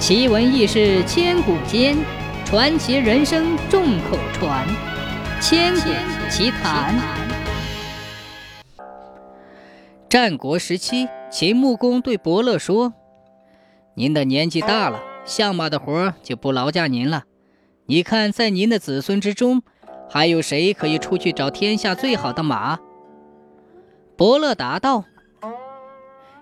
奇闻异事千古间，传奇人生众口传。千古奇谈。战国时期，秦穆公对伯乐说：“您的年纪大了，相马的活就不劳驾您了。你看，在您的子孙之中，还有谁可以出去找天下最好的马？”伯乐答道。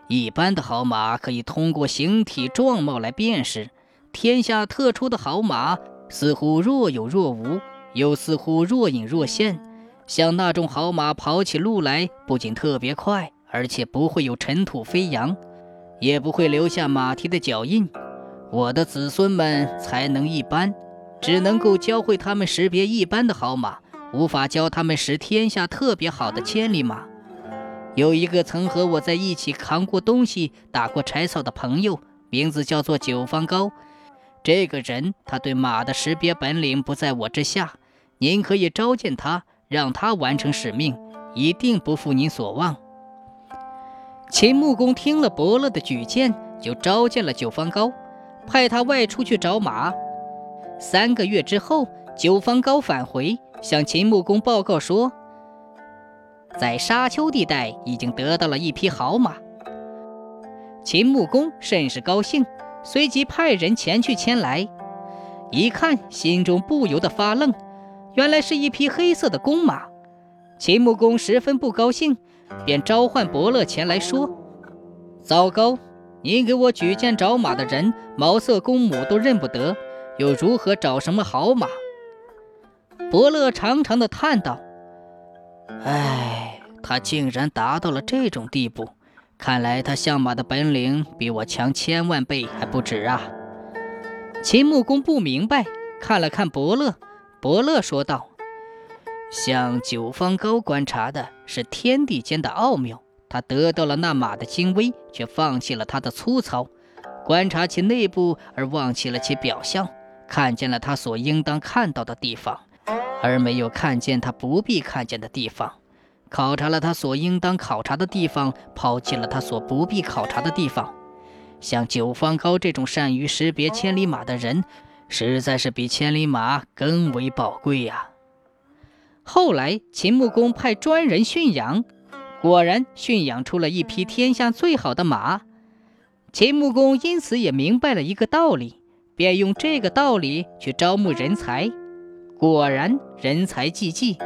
一般的好马可以通过形体状貌来辨识，天下特出的好马似乎若有若无，又似乎若隐若现。像那种好马跑起路来不仅特别快，而且不会有尘土飞扬，也不会留下马蹄的脚印。我的子孙们才能一般，只能够教会他们识别一般的好马，无法教他们识天下特别好的千里马。有一个曾和我在一起扛过东西、打过柴草的朋友，名字叫做九方高。这个人他对马的识别本领不在我之下，您可以召见他，让他完成使命，一定不负您所望。秦穆公听了伯乐的举荐，就召见了九方高，派他外出去找马。三个月之后，九方高返回，向秦穆公报告说。在沙丘地带已经得到了一匹好马，秦穆公甚是高兴，随即派人前去牵来。一看，心中不由得发愣，原来是一匹黑色的公马。秦穆公十分不高兴，便召唤伯乐前来说：“糟糕，你给我举荐找马的人，毛色、公母都认不得，又如何找什么好马？”伯乐长长的叹道：“唉。”他竟然达到了这种地步，看来他相马的本领比我强千万倍还不止啊！秦穆公不明白，看了看伯乐，伯乐说道：“向九方高观察的是天地间的奥妙，他得到了那马的精微，却放弃了它的粗糙；观察其内部而忘记了其表象，看见了他所应当看到的地方，而没有看见他不必看见的地方。”考察了他所应当考察的地方，抛弃了他所不必考察的地方。像九方高这种善于识别千里马的人，实在是比千里马更为宝贵呀。后来，秦穆公派专人驯养，果然驯养出了一匹天下最好的马。秦穆公因此也明白了一个道理，便用这个道理去招募人才。果然，人才济济。